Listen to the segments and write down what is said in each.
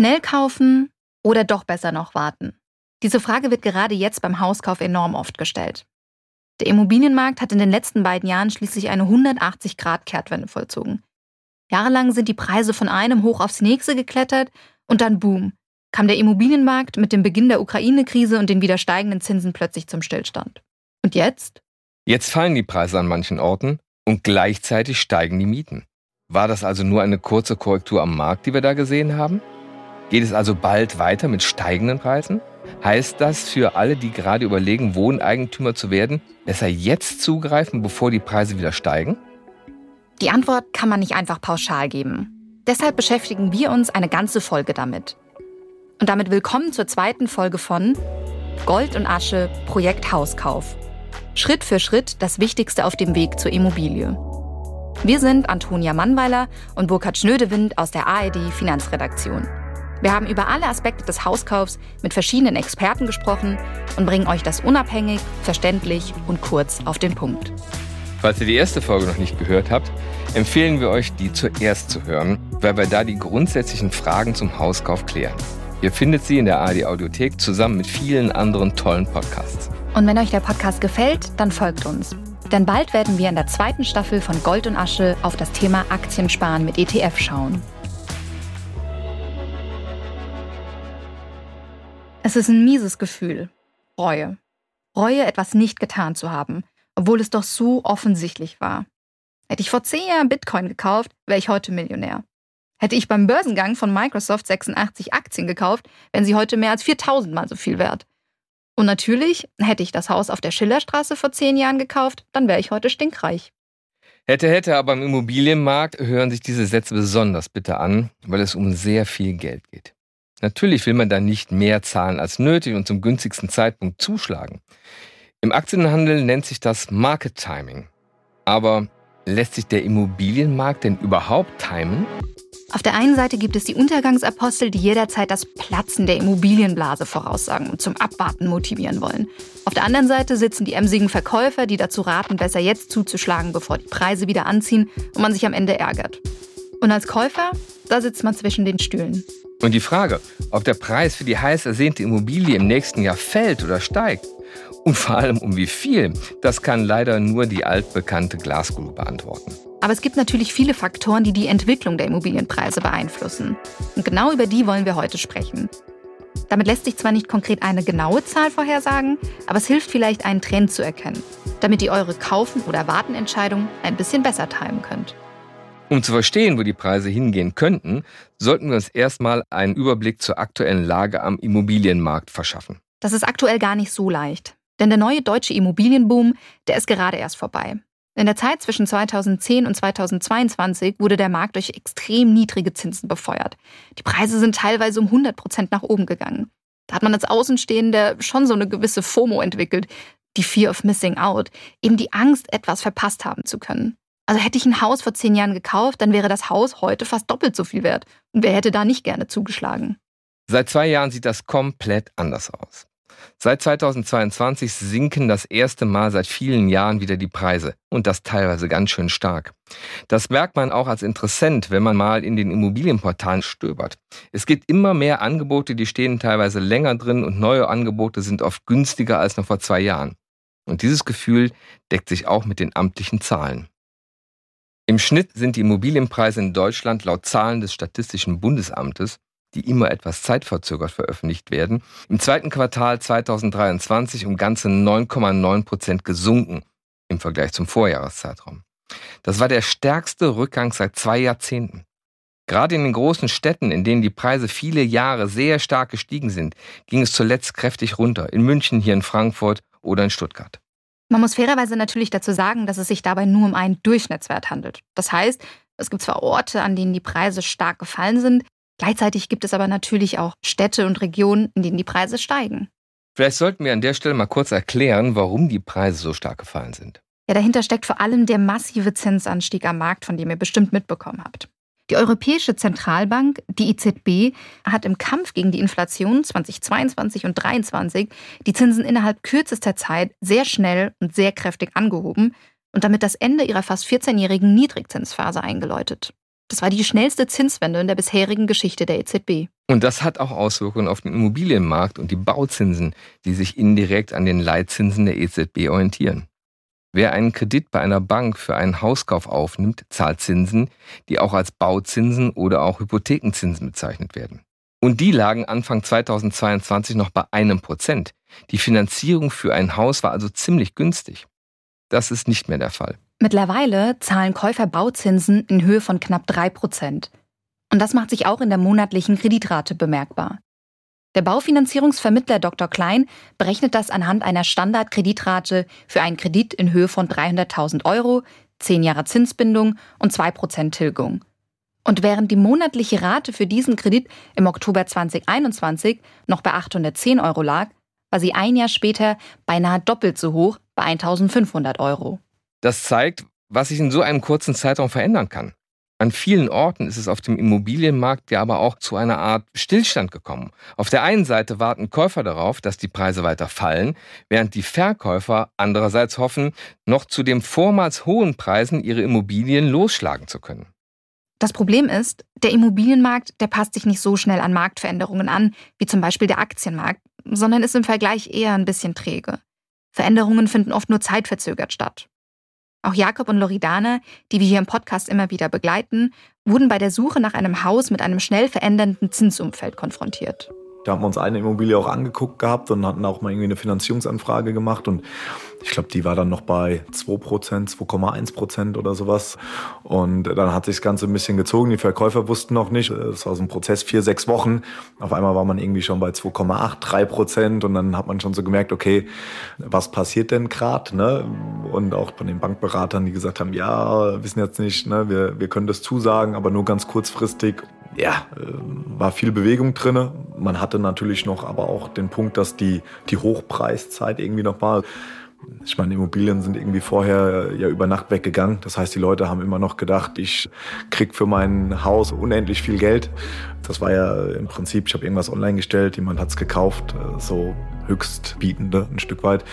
Schnell kaufen oder doch besser noch warten? Diese Frage wird gerade jetzt beim Hauskauf enorm oft gestellt. Der Immobilienmarkt hat in den letzten beiden Jahren schließlich eine 180-Grad-Kehrtwende vollzogen. Jahrelang sind die Preise von einem hoch aufs nächste geklettert und dann boom, kam der Immobilienmarkt mit dem Beginn der Ukraine-Krise und den wieder steigenden Zinsen plötzlich zum Stillstand. Und jetzt? Jetzt fallen die Preise an manchen Orten und gleichzeitig steigen die Mieten. War das also nur eine kurze Korrektur am Markt, die wir da gesehen haben? Geht es also bald weiter mit steigenden Preisen? Heißt das für alle, die gerade überlegen, Wohneigentümer zu werden, besser jetzt zugreifen, bevor die Preise wieder steigen? Die Antwort kann man nicht einfach pauschal geben. Deshalb beschäftigen wir uns eine ganze Folge damit. Und damit willkommen zur zweiten Folge von Gold und Asche Projekt Hauskauf. Schritt für Schritt das Wichtigste auf dem Weg zur Immobilie. Wir sind Antonia Mannweiler und Burkhard Schnödewind aus der ARD Finanzredaktion. Wir haben über alle Aspekte des Hauskaufs mit verschiedenen Experten gesprochen und bringen euch das unabhängig, verständlich und kurz auf den Punkt. Falls ihr die erste Folge noch nicht gehört habt, empfehlen wir euch, die zuerst zu hören, weil wir da die grundsätzlichen Fragen zum Hauskauf klären. Ihr findet sie in der ARD Audiothek zusammen mit vielen anderen tollen Podcasts. Und wenn euch der Podcast gefällt, dann folgt uns. Denn bald werden wir in der zweiten Staffel von Gold und Asche auf das Thema Aktiensparen mit ETF schauen. Es ist ein mieses Gefühl. Reue. Reue, etwas nicht getan zu haben, obwohl es doch so offensichtlich war. Hätte ich vor zehn Jahren Bitcoin gekauft, wäre ich heute Millionär. Hätte ich beim Börsengang von Microsoft 86 Aktien gekauft, wären sie heute mehr als 4000 Mal so viel wert. Und natürlich, hätte ich das Haus auf der Schillerstraße vor zehn Jahren gekauft, dann wäre ich heute stinkreich. Hätte, hätte, aber im Immobilienmarkt hören sich diese Sätze besonders bitter an, weil es um sehr viel Geld geht. Natürlich will man da nicht mehr zahlen als nötig und zum günstigsten Zeitpunkt zuschlagen. Im Aktienhandel nennt sich das Market Timing. Aber lässt sich der Immobilienmarkt denn überhaupt timen? Auf der einen Seite gibt es die Untergangsapostel, die jederzeit das Platzen der Immobilienblase voraussagen und zum Abwarten motivieren wollen. Auf der anderen Seite sitzen die emsigen Verkäufer, die dazu raten, besser jetzt zuzuschlagen, bevor die Preise wieder anziehen und man sich am Ende ärgert. Und als Käufer, da sitzt man zwischen den Stühlen. Und die Frage, ob der Preis für die heiß ersehnte Immobilie im nächsten Jahr fällt oder steigt und vor allem um wie viel, das kann leider nur die altbekannte Glaskugel beantworten. Aber es gibt natürlich viele Faktoren, die die Entwicklung der Immobilienpreise beeinflussen. Und genau über die wollen wir heute sprechen. Damit lässt sich zwar nicht konkret eine genaue Zahl vorhersagen, aber es hilft vielleicht, einen Trend zu erkennen, damit ihr eure Kaufen- oder Wartenentscheidung ein bisschen besser timen könnt. Um zu verstehen, wo die Preise hingehen könnten, sollten wir uns erstmal einen Überblick zur aktuellen Lage am Immobilienmarkt verschaffen. Das ist aktuell gar nicht so leicht. Denn der neue deutsche Immobilienboom, der ist gerade erst vorbei. In der Zeit zwischen 2010 und 2022 wurde der Markt durch extrem niedrige Zinsen befeuert. Die Preise sind teilweise um 100 Prozent nach oben gegangen. Da hat man als Außenstehende schon so eine gewisse FOMO entwickelt, die Fear of Missing Out, eben die Angst, etwas verpasst haben zu können. Also hätte ich ein Haus vor zehn Jahren gekauft, dann wäre das Haus heute fast doppelt so viel wert. Und wer hätte da nicht gerne zugeschlagen? Seit zwei Jahren sieht das komplett anders aus. Seit 2022 sinken das erste Mal seit vielen Jahren wieder die Preise und das teilweise ganz schön stark. Das merkt man auch als Interessent, wenn man mal in den Immobilienportalen stöbert. Es gibt immer mehr Angebote, die stehen teilweise länger drin und neue Angebote sind oft günstiger als noch vor zwei Jahren. Und dieses Gefühl deckt sich auch mit den amtlichen Zahlen. Im Schnitt sind die Immobilienpreise in Deutschland laut Zahlen des Statistischen Bundesamtes die immer etwas zeitverzögert veröffentlicht werden, im zweiten Quartal 2023 um ganze 9,9 Prozent gesunken im Vergleich zum Vorjahreszeitraum. Das war der stärkste Rückgang seit zwei Jahrzehnten. Gerade in den großen Städten, in denen die Preise viele Jahre sehr stark gestiegen sind, ging es zuletzt kräftig runter. In München, hier in Frankfurt oder in Stuttgart. Man muss fairerweise natürlich dazu sagen, dass es sich dabei nur um einen Durchschnittswert handelt. Das heißt, es gibt zwar Orte, an denen die Preise stark gefallen sind, Gleichzeitig gibt es aber natürlich auch Städte und Regionen, in denen die Preise steigen. Vielleicht sollten wir an der Stelle mal kurz erklären, warum die Preise so stark gefallen sind. Ja, dahinter steckt vor allem der massive Zinsanstieg am Markt, von dem ihr bestimmt mitbekommen habt. Die Europäische Zentralbank, die EZB, hat im Kampf gegen die Inflation 2022 und 2023 die Zinsen innerhalb kürzester Zeit sehr schnell und sehr kräftig angehoben und damit das Ende ihrer fast 14-jährigen Niedrigzinsphase eingeläutet. Das war die schnellste Zinswende in der bisherigen Geschichte der EZB. Und das hat auch Auswirkungen auf den Immobilienmarkt und die Bauzinsen, die sich indirekt an den Leitzinsen der EZB orientieren. Wer einen Kredit bei einer Bank für einen Hauskauf aufnimmt, zahlt Zinsen, die auch als Bauzinsen oder auch Hypothekenzinsen bezeichnet werden. Und die lagen Anfang 2022 noch bei einem Prozent. Die Finanzierung für ein Haus war also ziemlich günstig. Das ist nicht mehr der Fall. Mittlerweile zahlen Käufer Bauzinsen in Höhe von knapp drei Prozent. Und das macht sich auch in der monatlichen Kreditrate bemerkbar. Der Baufinanzierungsvermittler Dr. Klein berechnet das anhand einer Standardkreditrate für einen Kredit in Höhe von 300.000 Euro, 10 Jahre Zinsbindung und 2% Tilgung. Und während die monatliche Rate für diesen Kredit im Oktober 2021 noch bei 810 Euro lag, war sie ein Jahr später beinahe doppelt so hoch bei 1500 Euro. Das zeigt, was sich in so einem kurzen Zeitraum verändern kann. An vielen Orten ist es auf dem Immobilienmarkt ja aber auch zu einer Art Stillstand gekommen. Auf der einen Seite warten Käufer darauf, dass die Preise weiter fallen, während die Verkäufer andererseits hoffen, noch zu den vormals hohen Preisen ihre Immobilien losschlagen zu können. Das Problem ist, der Immobilienmarkt, der passt sich nicht so schnell an Marktveränderungen an, wie zum Beispiel der Aktienmarkt, sondern ist im Vergleich eher ein bisschen träge. Veränderungen finden oft nur zeitverzögert statt. Auch Jakob und Loridana, die wir hier im Podcast immer wieder begleiten, wurden bei der Suche nach einem Haus mit einem schnell verändernden Zinsumfeld konfrontiert. Da haben wir uns eine Immobilie auch angeguckt gehabt und hatten auch mal irgendwie eine Finanzierungsanfrage gemacht. Und ich glaube, die war dann noch bei 2%, 2,1% oder sowas. Und dann hat sich das Ganze ein bisschen gezogen. Die Verkäufer wussten noch nicht. Es war so ein Prozess, vier, sechs Wochen. Auf einmal war man irgendwie schon bei 2,8, 3%. Und dann hat man schon so gemerkt, okay, was passiert denn gerade? Ne? Und auch von den Bankberatern, die gesagt haben, ja, wissen jetzt nicht, ne? wir, wir können das zusagen, aber nur ganz kurzfristig ja, äh, war viel Bewegung drin. Man hatte natürlich noch aber auch den Punkt, dass die, die Hochpreiszeit irgendwie noch war. Ich meine, Immobilien sind irgendwie vorher ja über Nacht weggegangen. Das heißt, die Leute haben immer noch gedacht, ich krieg für mein Haus unendlich viel Geld. Das war ja im Prinzip, ich habe irgendwas online gestellt, jemand hat's gekauft, äh, so höchstbietende ein Stück weit.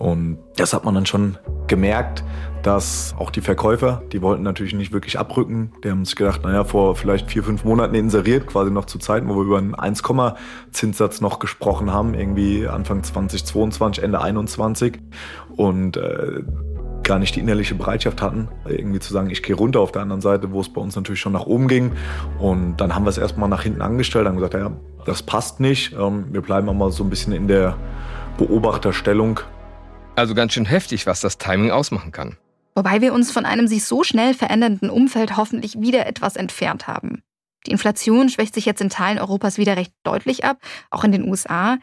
Und das hat man dann schon gemerkt, dass auch die Verkäufer, die wollten natürlich nicht wirklich abrücken. Die haben sich gedacht, naja, vor vielleicht vier, fünf Monaten inseriert, quasi noch zu Zeiten, wo wir über einen 1, Zinssatz noch gesprochen haben, irgendwie Anfang 2022, Ende 21 und äh, gar nicht die innerliche Bereitschaft hatten, irgendwie zu sagen, ich gehe runter auf der anderen Seite, wo es bei uns natürlich schon nach oben ging. Und dann haben wir es erstmal nach hinten angestellt, haben gesagt, ja, das passt nicht. Ähm, wir bleiben mal so ein bisschen in der Beobachterstellung also ganz schön heftig, was das Timing ausmachen kann. Wobei wir uns von einem sich so schnell verändernden Umfeld hoffentlich wieder etwas entfernt haben. Die Inflation schwächt sich jetzt in Teilen Europas wieder recht deutlich ab, auch in den USA.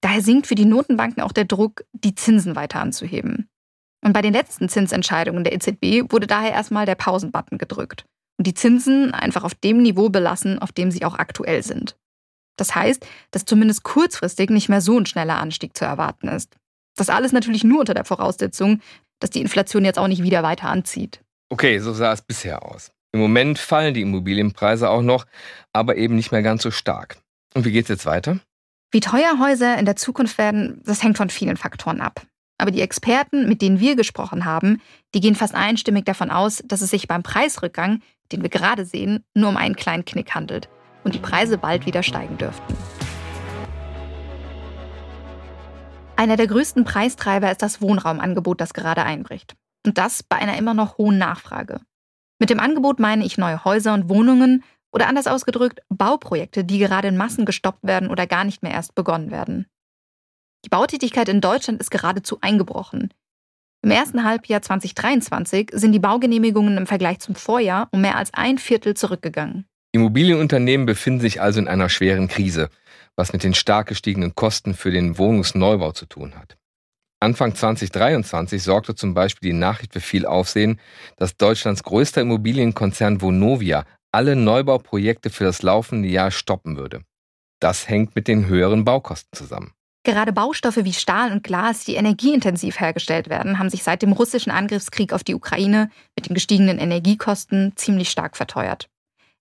Daher sinkt für die Notenbanken auch der Druck, die Zinsen weiter anzuheben. Und bei den letzten Zinsentscheidungen der EZB wurde daher erstmal der Pausenbutton gedrückt und die Zinsen einfach auf dem Niveau belassen, auf dem sie auch aktuell sind. Das heißt, dass zumindest kurzfristig nicht mehr so ein schneller Anstieg zu erwarten ist. Das alles natürlich nur unter der Voraussetzung, dass die Inflation jetzt auch nicht wieder weiter anzieht. Okay, so sah es bisher aus. Im Moment fallen die Immobilienpreise auch noch, aber eben nicht mehr ganz so stark. Und wie geht es jetzt weiter? Wie teuer Häuser in der Zukunft werden, das hängt von vielen Faktoren ab. Aber die Experten, mit denen wir gesprochen haben, die gehen fast einstimmig davon aus, dass es sich beim Preisrückgang, den wir gerade sehen, nur um einen kleinen Knick handelt und die Preise bald wieder steigen dürften. Einer der größten Preistreiber ist das Wohnraumangebot, das gerade einbricht. Und das bei einer immer noch hohen Nachfrage. Mit dem Angebot meine ich neue Häuser und Wohnungen oder anders ausgedrückt Bauprojekte, die gerade in Massen gestoppt werden oder gar nicht mehr erst begonnen werden. Die Bautätigkeit in Deutschland ist geradezu eingebrochen. Im ersten Halbjahr 2023 sind die Baugenehmigungen im Vergleich zum Vorjahr um mehr als ein Viertel zurückgegangen. Immobilienunternehmen befinden sich also in einer schweren Krise was mit den stark gestiegenen Kosten für den Wohnungsneubau zu tun hat. Anfang 2023 sorgte zum Beispiel die Nachricht für viel Aufsehen, dass Deutschlands größter Immobilienkonzern Vonovia alle Neubauprojekte für das laufende Jahr stoppen würde. Das hängt mit den höheren Baukosten zusammen. Gerade Baustoffe wie Stahl und Glas, die energieintensiv hergestellt werden, haben sich seit dem russischen Angriffskrieg auf die Ukraine mit den gestiegenen Energiekosten ziemlich stark verteuert.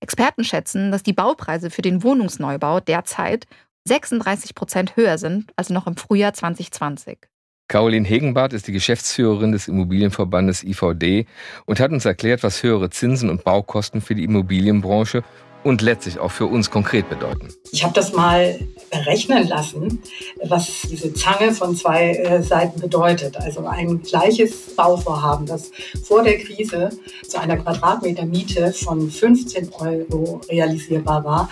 Experten schätzen, dass die Baupreise für den Wohnungsneubau derzeit 36 Prozent höher sind als noch im Frühjahr 2020. Caroline Hegenbart ist die Geschäftsführerin des Immobilienverbandes IVD und hat uns erklärt, was höhere Zinsen und Baukosten für die Immobilienbranche und letztlich auch für uns konkret bedeuten. Ich habe das mal berechnen lassen, was diese Zange von zwei äh, Seiten bedeutet. Also ein gleiches Bauvorhaben, das vor der Krise zu einer Quadratmeter-Miete von 15 Euro realisierbar war,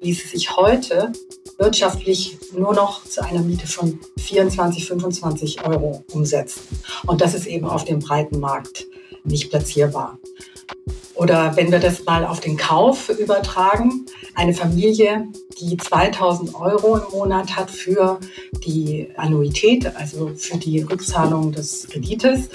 ließ es sich heute wirtschaftlich nur noch zu einer Miete von 24, 25 Euro umsetzen. Und das ist eben auf dem breiten Markt nicht platzierbar. Oder wenn wir das mal auf den Kauf übertragen, eine Familie, die 2000 Euro im Monat hat für die Annuität, also für die Rückzahlung des Kredites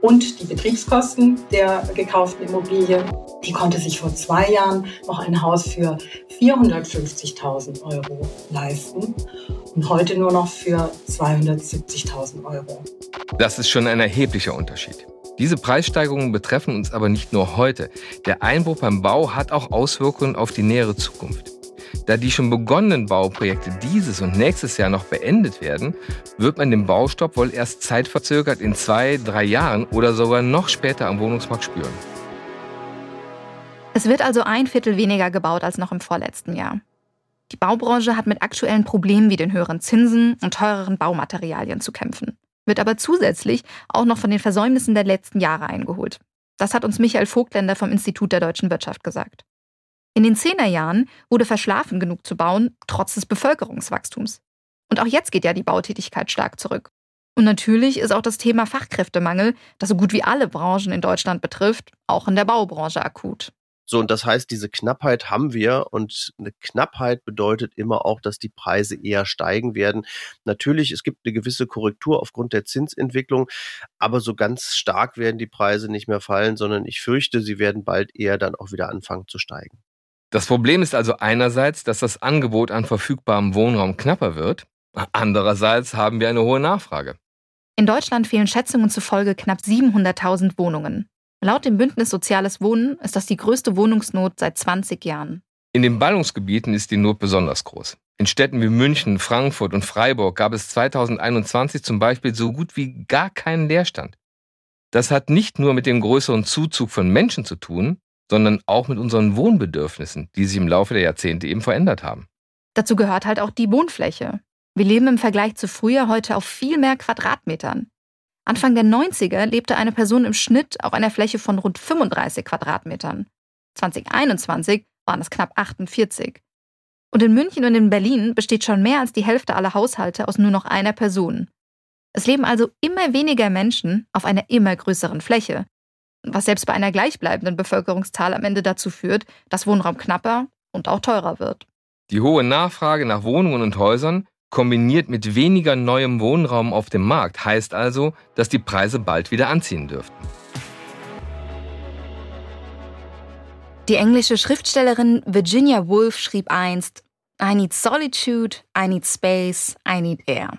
und die Betriebskosten der gekauften Immobilie, die konnte sich vor zwei Jahren noch ein Haus für 450.000 Euro leisten und heute nur noch für 270.000 Euro. Das ist schon ein erheblicher Unterschied. Diese Preissteigerungen betreffen uns aber nicht nur heute. Der Einbruch beim Bau hat auch Auswirkungen auf die nähere Zukunft. Da die schon begonnenen Bauprojekte dieses und nächstes Jahr noch beendet werden, wird man den Baustopp wohl erst zeitverzögert in zwei, drei Jahren oder sogar noch später am Wohnungsmarkt spüren. Es wird also ein Viertel weniger gebaut als noch im vorletzten Jahr. Die Baubranche hat mit aktuellen Problemen wie den höheren Zinsen und teureren Baumaterialien zu kämpfen wird aber zusätzlich auch noch von den Versäumnissen der letzten Jahre eingeholt. Das hat uns Michael Vogtländer vom Institut der deutschen Wirtschaft gesagt. In den Zehnerjahren wurde verschlafen genug zu bauen, trotz des Bevölkerungswachstums. Und auch jetzt geht ja die Bautätigkeit stark zurück. Und natürlich ist auch das Thema Fachkräftemangel, das so gut wie alle Branchen in Deutschland betrifft, auch in der Baubranche akut. So, und das heißt, diese Knappheit haben wir und eine Knappheit bedeutet immer auch, dass die Preise eher steigen werden. Natürlich, es gibt eine gewisse Korrektur aufgrund der Zinsentwicklung, aber so ganz stark werden die Preise nicht mehr fallen, sondern ich fürchte, sie werden bald eher dann auch wieder anfangen zu steigen. Das Problem ist also einerseits, dass das Angebot an verfügbarem Wohnraum knapper wird. Andererseits haben wir eine hohe Nachfrage. In Deutschland fehlen Schätzungen zufolge knapp 700.000 Wohnungen. Laut dem Bündnis Soziales Wohnen ist das die größte Wohnungsnot seit 20 Jahren. In den Ballungsgebieten ist die Not besonders groß. In Städten wie München, Frankfurt und Freiburg gab es 2021 zum Beispiel so gut wie gar keinen Leerstand. Das hat nicht nur mit dem größeren Zuzug von Menschen zu tun, sondern auch mit unseren Wohnbedürfnissen, die sich im Laufe der Jahrzehnte eben verändert haben. Dazu gehört halt auch die Wohnfläche. Wir leben im Vergleich zu früher heute auf viel mehr Quadratmetern. Anfang der 90er lebte eine Person im Schnitt auf einer Fläche von rund 35 Quadratmetern. 2021 waren es knapp 48. Und in München und in Berlin besteht schon mehr als die Hälfte aller Haushalte aus nur noch einer Person. Es leben also immer weniger Menschen auf einer immer größeren Fläche, was selbst bei einer gleichbleibenden Bevölkerungszahl am Ende dazu führt, dass Wohnraum knapper und auch teurer wird. Die hohe Nachfrage nach Wohnungen und Häusern kombiniert mit weniger neuem Wohnraum auf dem Markt heißt also, dass die Preise bald wieder anziehen dürften. Die englische Schriftstellerin Virginia Woolf schrieb einst, I need solitude, I need space, I need air.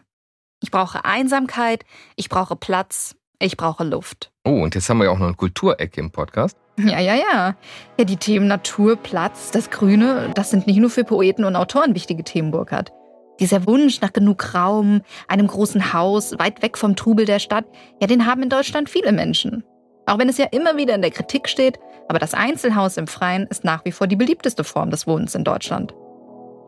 Ich brauche Einsamkeit, ich brauche Platz, ich brauche Luft. Oh, und jetzt haben wir ja auch noch eine Kulturecke im Podcast. Ja, ja, ja. Ja, die Themen Natur, Platz, das Grüne, das sind nicht nur für Poeten und Autoren wichtige Themen, Burkhard. Dieser Wunsch nach genug Raum, einem großen Haus, weit weg vom Trubel der Stadt, ja, den haben in Deutschland viele Menschen. Auch wenn es ja immer wieder in der Kritik steht, aber das Einzelhaus im Freien ist nach wie vor die beliebteste Form des Wohnens in Deutschland.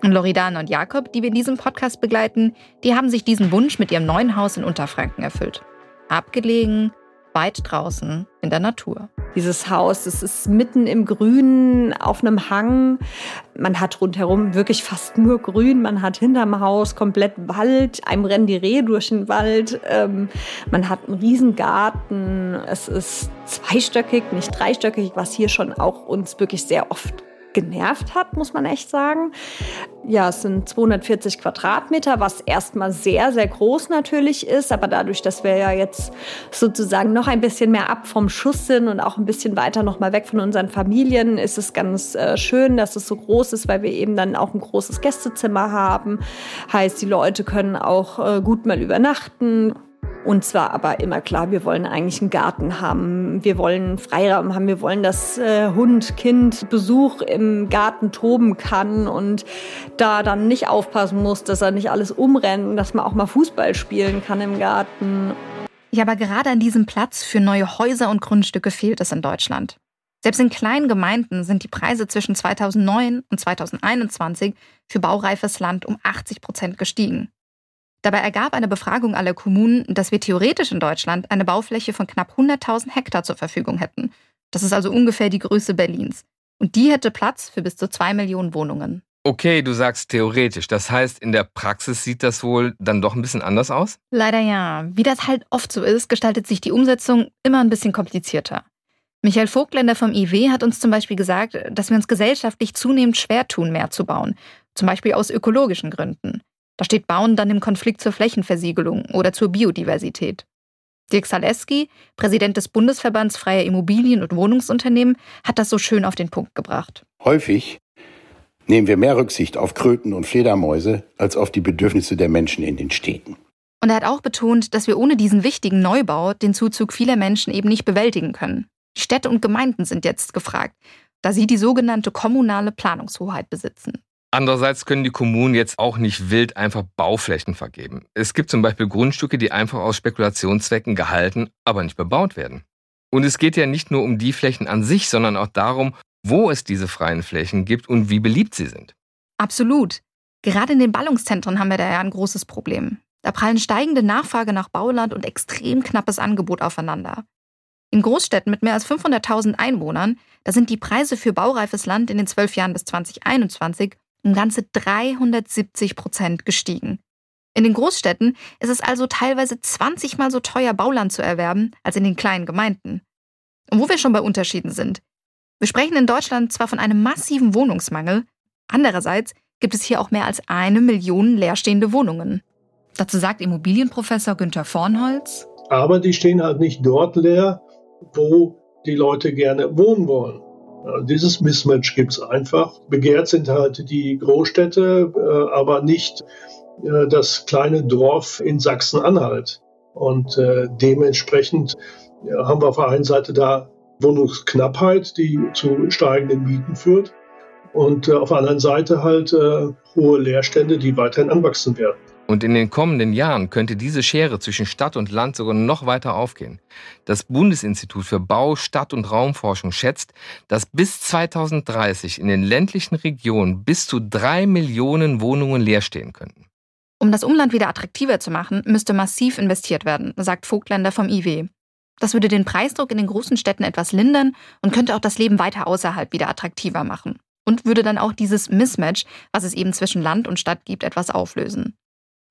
Und Loredana und Jakob, die wir in diesem Podcast begleiten, die haben sich diesen Wunsch mit ihrem neuen Haus in Unterfranken erfüllt. Abgelegen, weit draußen in der Natur. Dieses Haus, es ist mitten im Grünen auf einem Hang. Man hat rundherum wirklich fast nur Grün. Man hat hinterm Haus komplett Wald. Einem rennen die Rehe durch den Wald. Ähm, man hat einen riesen Garten. Es ist zweistöckig, nicht dreistöckig, was hier schon auch uns wirklich sehr oft genervt hat, muss man echt sagen. Ja, es sind 240 Quadratmeter, was erstmal sehr, sehr groß natürlich ist. Aber dadurch, dass wir ja jetzt sozusagen noch ein bisschen mehr ab vom Schuss sind und auch ein bisschen weiter noch mal weg von unseren Familien, ist es ganz äh, schön, dass es so groß ist, weil wir eben dann auch ein großes Gästezimmer haben. Heißt, die Leute können auch äh, gut mal übernachten. Und zwar aber immer klar, wir wollen eigentlich einen Garten haben, wir wollen Freiraum haben, wir wollen, dass äh, Hund, Kind Besuch im Garten toben kann und da dann nicht aufpassen muss, dass er nicht alles umrennt, dass man auch mal Fußball spielen kann im Garten. Ja, aber gerade an diesem Platz für neue Häuser und Grundstücke fehlt es in Deutschland. Selbst in kleinen Gemeinden sind die Preise zwischen 2009 und 2021 für baureifes Land um 80 Prozent gestiegen. Dabei ergab eine Befragung aller Kommunen, dass wir theoretisch in Deutschland eine Baufläche von knapp 100.000 Hektar zur Verfügung hätten. Das ist also ungefähr die Größe Berlins. Und die hätte Platz für bis zu zwei Millionen Wohnungen. Okay, du sagst theoretisch. Das heißt, in der Praxis sieht das wohl dann doch ein bisschen anders aus? Leider ja. Wie das halt oft so ist, gestaltet sich die Umsetzung immer ein bisschen komplizierter. Michael Vogtländer vom IW hat uns zum Beispiel gesagt, dass wir uns gesellschaftlich zunehmend schwer tun, mehr zu bauen. Zum Beispiel aus ökologischen Gründen. Da steht Bauen dann im Konflikt zur Flächenversiegelung oder zur Biodiversität. Dirk Saleski, Präsident des Bundesverbands freier Immobilien- und Wohnungsunternehmen, hat das so schön auf den Punkt gebracht. Häufig nehmen wir mehr Rücksicht auf Kröten und Fledermäuse als auf die Bedürfnisse der Menschen in den Städten. Und er hat auch betont, dass wir ohne diesen wichtigen Neubau den Zuzug vieler Menschen eben nicht bewältigen können. Städte und Gemeinden sind jetzt gefragt, da sie die sogenannte kommunale Planungshoheit besitzen. Andererseits können die Kommunen jetzt auch nicht wild einfach Bauflächen vergeben. Es gibt zum Beispiel Grundstücke, die einfach aus Spekulationszwecken gehalten, aber nicht bebaut werden. Und es geht ja nicht nur um die Flächen an sich, sondern auch darum, wo es diese freien Flächen gibt und wie beliebt sie sind. Absolut. Gerade in den Ballungszentren haben wir da ja ein großes Problem. Da prallen steigende Nachfrage nach Bauland und extrem knappes Angebot aufeinander. In Großstädten mit mehr als 500.000 Einwohnern, da sind die Preise für baureifes Land in den zwölf Jahren bis 2021 um ganze 370 Prozent gestiegen. In den Großstädten ist es also teilweise 20 mal so teuer, Bauland zu erwerben, als in den kleinen Gemeinden. Und wo wir schon bei Unterschieden sind. Wir sprechen in Deutschland zwar von einem massiven Wohnungsmangel, andererseits gibt es hier auch mehr als eine Million leerstehende Wohnungen. Dazu sagt Immobilienprofessor Günther Vornholz. Aber die stehen halt nicht dort leer, wo die Leute gerne wohnen wollen. Dieses Mismatch gibt es einfach. Begehrt sind halt die Großstädte, äh, aber nicht äh, das kleine Dorf in Sachsen-Anhalt. Und äh, dementsprechend haben wir auf der einen Seite da Wohnungsknappheit, die zu steigenden Mieten führt. Und auf der anderen Seite halt hohe Leerstände, die weiterhin anwachsen werden. Und in den kommenden Jahren könnte diese Schere zwischen Stadt und Land sogar noch weiter aufgehen. Das Bundesinstitut für Bau, Stadt- und Raumforschung schätzt, dass bis 2030 in den ländlichen Regionen bis zu drei Millionen Wohnungen leer stehen könnten. Um das Umland wieder attraktiver zu machen, müsste massiv investiert werden, sagt Vogtländer vom IW. Das würde den Preisdruck in den großen Städten etwas lindern und könnte auch das Leben weiter außerhalb wieder attraktiver machen. Und würde dann auch dieses Mismatch, was es eben zwischen Land und Stadt gibt, etwas auflösen.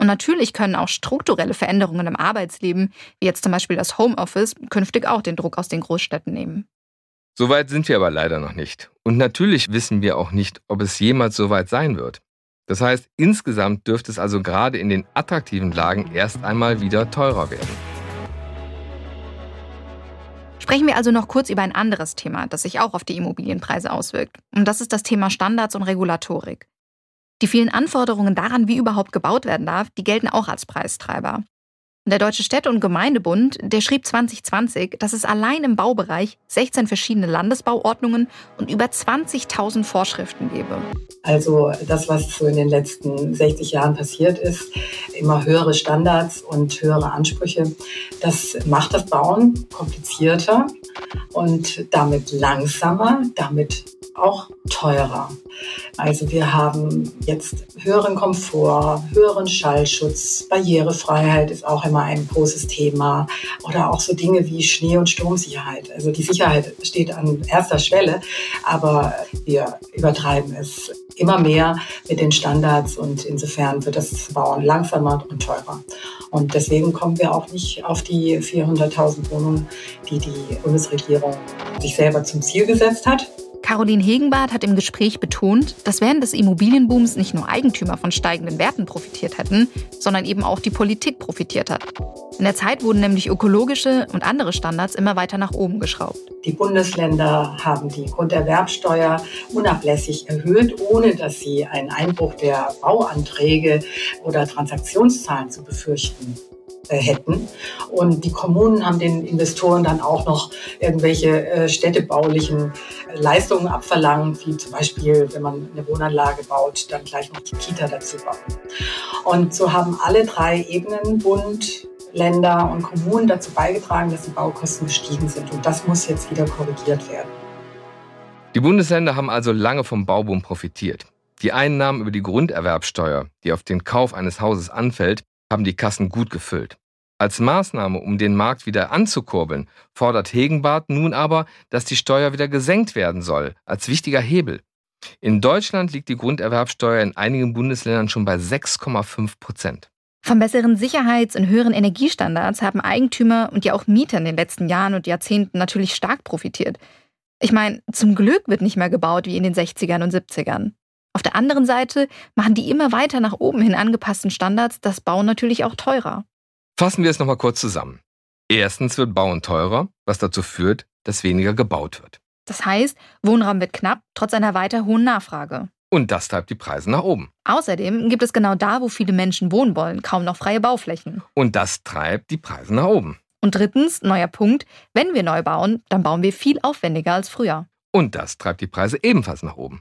Und natürlich können auch strukturelle Veränderungen im Arbeitsleben, wie jetzt zum Beispiel das Homeoffice, künftig auch den Druck aus den Großstädten nehmen. Soweit sind wir aber leider noch nicht. Und natürlich wissen wir auch nicht, ob es jemals soweit sein wird. Das heißt, insgesamt dürfte es also gerade in den attraktiven Lagen erst einmal wieder teurer werden. Sprechen wir also noch kurz über ein anderes Thema, das sich auch auf die Immobilienpreise auswirkt. Und das ist das Thema Standards und Regulatorik. Die vielen Anforderungen daran, wie überhaupt gebaut werden darf, die gelten auch als Preistreiber. Der Deutsche Städte- und Gemeindebund, der schrieb 2020, dass es allein im Baubereich 16 verschiedene Landesbauordnungen und über 20.000 Vorschriften gebe. Also das, was so in den letzten 60 Jahren passiert ist, immer höhere Standards und höhere Ansprüche, das macht das Bauen komplizierter und damit langsamer, damit auch teurer. Also wir haben jetzt höheren Komfort, höheren Schallschutz, Barrierefreiheit ist auch immer ein großes Thema oder auch so Dinge wie Schnee- und Sturmsicherheit. Also die Sicherheit steht an erster Schwelle, aber wir übertreiben es immer mehr mit den Standards und insofern wird das Bauen langsamer und teurer. Und deswegen kommen wir auch nicht auf die 400.000 Wohnungen, die die Bundesregierung sich selber zum Ziel gesetzt hat. Caroline Hegenbart hat im Gespräch betont, dass während des Immobilienbooms nicht nur Eigentümer von steigenden Werten profitiert hätten, sondern eben auch die Politik profitiert hat. In der Zeit wurden nämlich ökologische und andere Standards immer weiter nach oben geschraubt. Die Bundesländer haben die Grunderwerbsteuer unablässig erhöht, ohne dass sie einen Einbruch der Bauanträge oder Transaktionszahlen zu befürchten hätten. Und die Kommunen haben den Investoren dann auch noch irgendwelche äh, städtebaulichen äh, Leistungen abverlangt, wie zum Beispiel, wenn man eine Wohnanlage baut, dann gleich noch die Kita dazu bauen. Und so haben alle drei Ebenen, Bund, Länder und Kommunen dazu beigetragen, dass die Baukosten gestiegen sind. Und das muss jetzt wieder korrigiert werden. Die Bundesländer haben also lange vom Bauboom profitiert. Die Einnahmen über die Grunderwerbsteuer, die auf den Kauf eines Hauses anfällt, haben die Kassen gut gefüllt. Als Maßnahme, um den Markt wieder anzukurbeln, fordert Hegenbart nun aber, dass die Steuer wieder gesenkt werden soll, als wichtiger Hebel. In Deutschland liegt die Grunderwerbsteuer in einigen Bundesländern schon bei 6,5 Prozent. Von besseren Sicherheits- und höheren Energiestandards haben Eigentümer und ja auch Mieter in den letzten Jahren und Jahrzehnten natürlich stark profitiert. Ich meine, zum Glück wird nicht mehr gebaut wie in den 60ern und 70ern. Auf der anderen Seite machen die immer weiter nach oben hin angepassten Standards das Bauen natürlich auch teurer. Fassen wir es nochmal kurz zusammen. Erstens wird Bauen teurer, was dazu führt, dass weniger gebaut wird. Das heißt, Wohnraum wird knapp, trotz einer weiter hohen Nachfrage. Und das treibt die Preise nach oben. Außerdem gibt es genau da, wo viele Menschen wohnen wollen, kaum noch freie Bauflächen. Und das treibt die Preise nach oben. Und drittens, neuer Punkt, wenn wir neu bauen, dann bauen wir viel aufwendiger als früher. Und das treibt die Preise ebenfalls nach oben.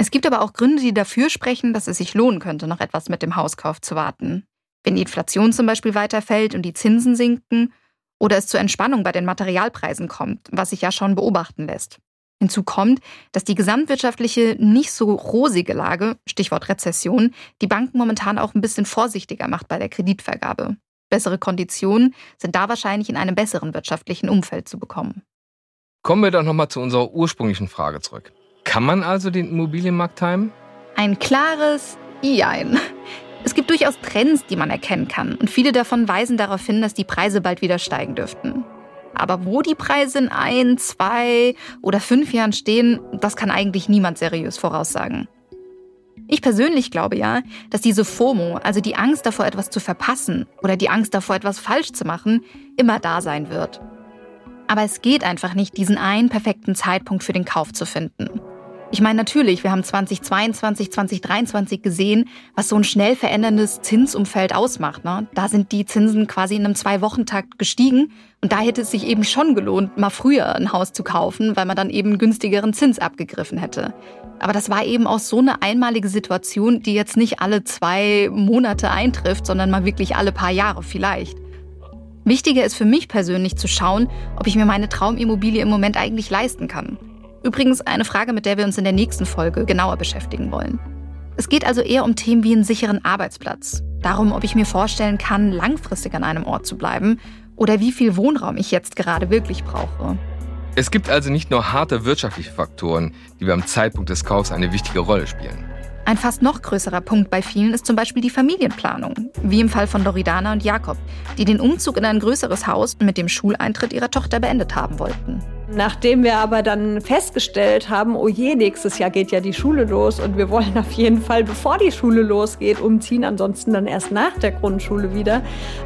Es gibt aber auch Gründe, die dafür sprechen, dass es sich lohnen könnte, noch etwas mit dem Hauskauf zu warten. Wenn die Inflation zum Beispiel weiterfällt und die Zinsen sinken oder es zur Entspannung bei den Materialpreisen kommt, was sich ja schon beobachten lässt. Hinzu kommt, dass die gesamtwirtschaftliche nicht so rosige Lage, Stichwort Rezession, die Banken momentan auch ein bisschen vorsichtiger macht bei der Kreditvergabe. Bessere Konditionen sind da wahrscheinlich in einem besseren wirtschaftlichen Umfeld zu bekommen. Kommen wir doch nochmal zu unserer ursprünglichen Frage zurück. Kann man also den Immobilienmarkt timen? Ein klares Jein. Es gibt durchaus Trends, die man erkennen kann, und viele davon weisen darauf hin, dass die Preise bald wieder steigen dürften. Aber wo die Preise in ein, zwei oder fünf Jahren stehen, das kann eigentlich niemand seriös voraussagen. Ich persönlich glaube ja, dass diese FOMO, also die Angst davor, etwas zu verpassen oder die Angst davor, etwas falsch zu machen, immer da sein wird. Aber es geht einfach nicht, diesen einen perfekten Zeitpunkt für den Kauf zu finden. Ich meine, natürlich, wir haben 2022, 2023 gesehen, was so ein schnell veränderndes Zinsumfeld ausmacht. Ne? Da sind die Zinsen quasi in einem Zwei-Wochen-Takt gestiegen. Und da hätte es sich eben schon gelohnt, mal früher ein Haus zu kaufen, weil man dann eben günstigeren Zins abgegriffen hätte. Aber das war eben auch so eine einmalige Situation, die jetzt nicht alle zwei Monate eintrifft, sondern mal wirklich alle paar Jahre vielleicht. Wichtiger ist für mich persönlich zu schauen, ob ich mir meine Traumimmobilie im Moment eigentlich leisten kann. Übrigens eine Frage, mit der wir uns in der nächsten Folge genauer beschäftigen wollen. Es geht also eher um Themen wie einen sicheren Arbeitsplatz, darum, ob ich mir vorstellen kann, langfristig an einem Ort zu bleiben oder wie viel Wohnraum ich jetzt gerade wirklich brauche. Es gibt also nicht nur harte wirtschaftliche Faktoren, die beim Zeitpunkt des Kaufs eine wichtige Rolle spielen. Ein fast noch größerer Punkt bei vielen ist zum Beispiel die Familienplanung, wie im Fall von Loredana und Jakob, die den Umzug in ein größeres Haus mit dem Schuleintritt ihrer Tochter beendet haben wollten. Nachdem wir aber dann festgestellt haben, oh je, nächstes Jahr geht ja die Schule los und wir wollen auf jeden Fall, bevor die Schule losgeht, umziehen, ansonsten dann erst nach der Grundschule wieder,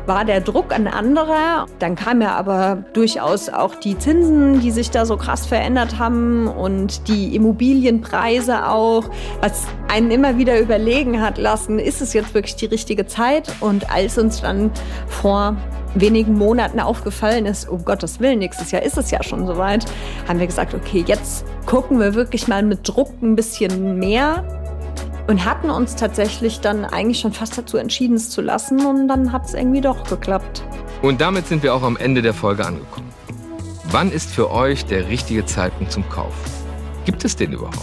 war der Druck ein anderer. Dann kamen ja aber durchaus auch die Zinsen, die sich da so krass verändert haben und die Immobilienpreise auch, was einen immer wieder überlegen hat lassen, ist es jetzt wirklich die richtige Zeit? Und als uns dann vor wenigen Monaten aufgefallen ist, um Gottes Willen, nächstes Jahr ist es ja schon soweit, haben wir gesagt, okay, jetzt gucken wir wirklich mal mit Druck ein bisschen mehr und hatten uns tatsächlich dann eigentlich schon fast dazu entschieden, es zu lassen und dann hat es irgendwie doch geklappt. Und damit sind wir auch am Ende der Folge angekommen. Wann ist für euch der richtige Zeitpunkt zum Kauf? Gibt es den überhaupt?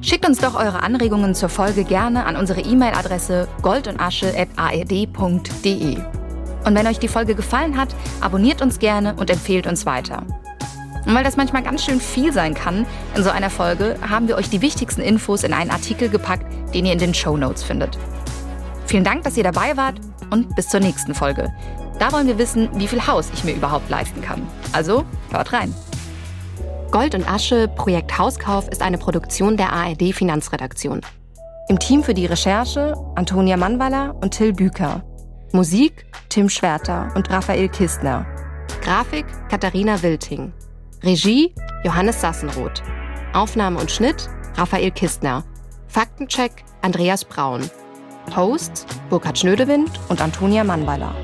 Schickt uns doch eure Anregungen zur Folge gerne an unsere E-Mail-Adresse goldundasche.aed.de. Und wenn euch die Folge gefallen hat, abonniert uns gerne und empfehlt uns weiter. Und weil das manchmal ganz schön viel sein kann in so einer Folge, haben wir euch die wichtigsten Infos in einen Artikel gepackt, den ihr in den Show Notes findet. Vielen Dank, dass ihr dabei wart und bis zur nächsten Folge. Da wollen wir wissen, wie viel Haus ich mir überhaupt leisten kann. Also hört rein. Gold und Asche Projekt Hauskauf ist eine Produktion der ARD Finanzredaktion. Im Team für die Recherche Antonia Mannwaller und Till Büker. Musik Tim Schwerter und Raphael Kistner. Grafik Katharina Wilting. Regie Johannes Sassenroth. Aufnahme und Schnitt Raphael Kistner. Faktencheck Andreas Braun. Hosts Burkhard Schnödewind und Antonia Mannweiler.